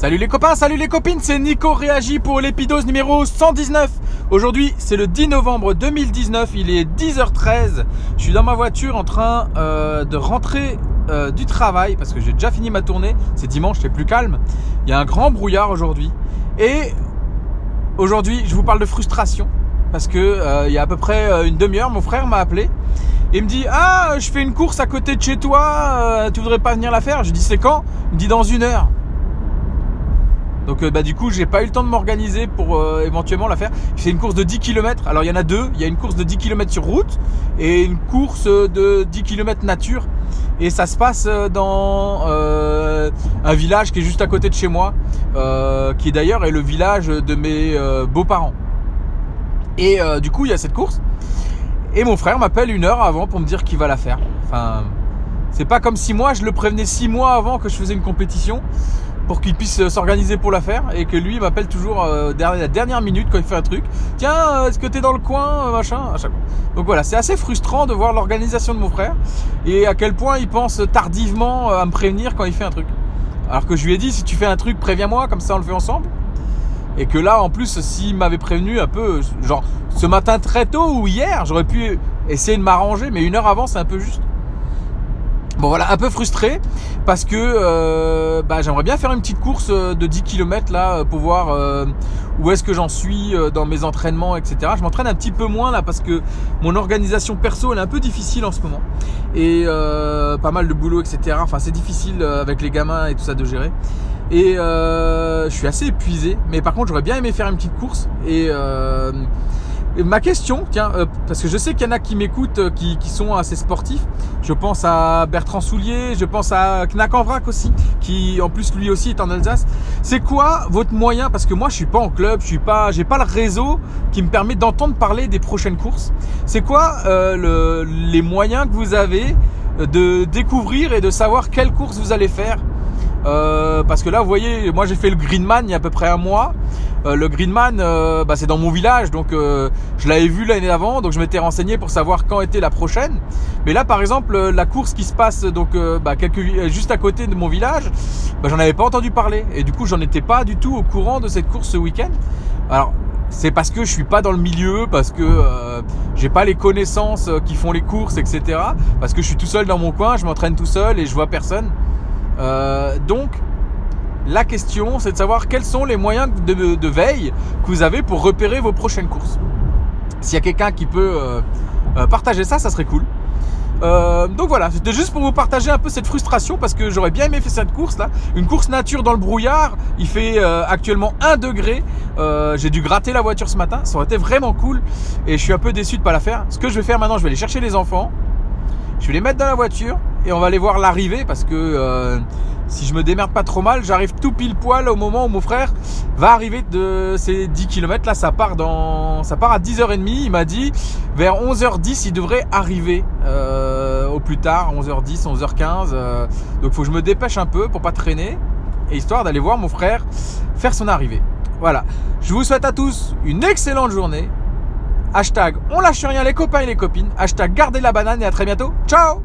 Salut les copains, salut les copines, c'est Nico Réagi pour l'épidose numéro 119. Aujourd'hui, c'est le 10 novembre 2019, il est 10h13. Je suis dans ma voiture en train euh, de rentrer euh, du travail parce que j'ai déjà fini ma tournée. C'est dimanche, c'est plus calme. Il y a un grand brouillard aujourd'hui. Et aujourd'hui, je vous parle de frustration parce que euh, il y a à peu près une demi-heure, mon frère m'a appelé et me dit Ah, je fais une course à côté de chez toi, tu voudrais pas venir la faire? Je dis C'est quand? Il me dit Dans une heure. Donc euh, bah, du coup j'ai pas eu le temps de m'organiser pour euh, éventuellement la faire. C'est une course de 10 km. Alors il y en a deux. Il y a une course de 10 km sur route et une course de 10 km nature. Et ça se passe dans euh, un village qui est juste à côté de chez moi, qui d'ailleurs est le village de mes beaux-parents. Et du coup il y a cette course. Et mon frère m'appelle une heure avant pour me dire qu'il va la faire. Enfin, c'est pas comme si moi je le prévenais six mois avant que je faisais une compétition pour qu'il puisse s'organiser pour la faire et que lui m'appelle toujours euh, la dernière minute quand il fait un truc. Tiens, euh, est-ce que t'es dans le coin, euh, machin, à chaque fois. Donc voilà, c'est assez frustrant de voir l'organisation de mon frère et à quel point il pense tardivement à me prévenir quand il fait un truc. Alors que je lui ai dit si tu fais un truc, préviens-moi, comme ça on le fait ensemble. Et que là, en plus, s'il m'avait prévenu un peu, genre ce matin très tôt ou hier, j'aurais pu essayer de m'arranger, mais une heure avant, c'est un peu juste. Bon voilà, un peu frustré parce que euh, bah, j'aimerais bien faire une petite course euh, de 10 km là pour voir euh, où est-ce que j'en suis dans mes entraînements, etc. Je m'entraîne un petit peu moins là parce que mon organisation perso est un peu difficile en ce moment et pas mal de boulot, etc. Enfin c'est difficile avec les gamins et tout ça de gérer. Et je suis assez épuisé, mais par contre j'aurais bien aimé faire une petite course et ma question, tiens, euh, parce que je sais qu'il y en a qui m'écoutent, euh, qui, sont assez sportifs. Je pense à Bertrand Soulier, je pense à Knack en vrac aussi, qui en plus lui aussi est en Alsace. C'est quoi votre moyen Parce que moi je suis pas en club, je suis pas, j'ai pas le réseau qui me permet d'entendre parler des prochaines courses. C'est quoi euh, le, les moyens que vous avez de découvrir et de savoir quelle course vous allez faire euh, parce que là, vous voyez, moi j'ai fait le Greenman il y a à peu près un mois. Euh, le Greenman, euh, bah, c'est dans mon village, donc je l'avais vu l'année d'avant, donc je m'étais renseigné pour savoir quand était la prochaine. Mais là, par exemple, la course qui se passe donc bah, quelques, juste à côté de mon village, bah, j'en avais pas entendu parler, et du coup, j'en étais pas du tout au courant de cette course ce week-end. Alors, c'est parce que je suis pas dans le milieu, parce que euh, j'ai pas les connaissances qui font les courses, etc. Parce que je suis tout seul dans mon coin, je m'entraîne tout seul et je vois personne. Euh, donc, la question, c'est de savoir quels sont les moyens de, veille que vous avez pour repérer vos prochaines courses. S'il y a quelqu'un qui peut euh, euh, partager ça, ça serait cool. donc voilà, c'était juste pour vous partager un peu cette frustration parce que j'aurais bien aimé faire cette course là. Une course nature dans le brouillard. Il fait actuellement 1 degré. J'ai dû gratter la voiture ce matin. Ça aurait été vraiment cool. Et je suis un peu déçu de pas la faire. Ce que je vais faire maintenant, je vais aller chercher les enfants. Je vais les mettre dans la voiture et on va aller voir l'arrivée parce que euh, si je me démerde pas trop mal, j'arrive tout pile poil au moment où mon frère va arriver de ces 10 km. Là, ça part dans, ça part à 10h30. Il m'a dit vers 11h10, il devrait arriver euh, au plus tard, 11h10, 11h15. Euh, donc, faut que je me dépêche un peu pour pas traîner et histoire d'aller voir mon frère faire son arrivée. Voilà. Je vous souhaite à tous une excellente journée. Hashtag on lâche rien les copains et les copines. Hashtag gardez la banane et à très bientôt. Ciao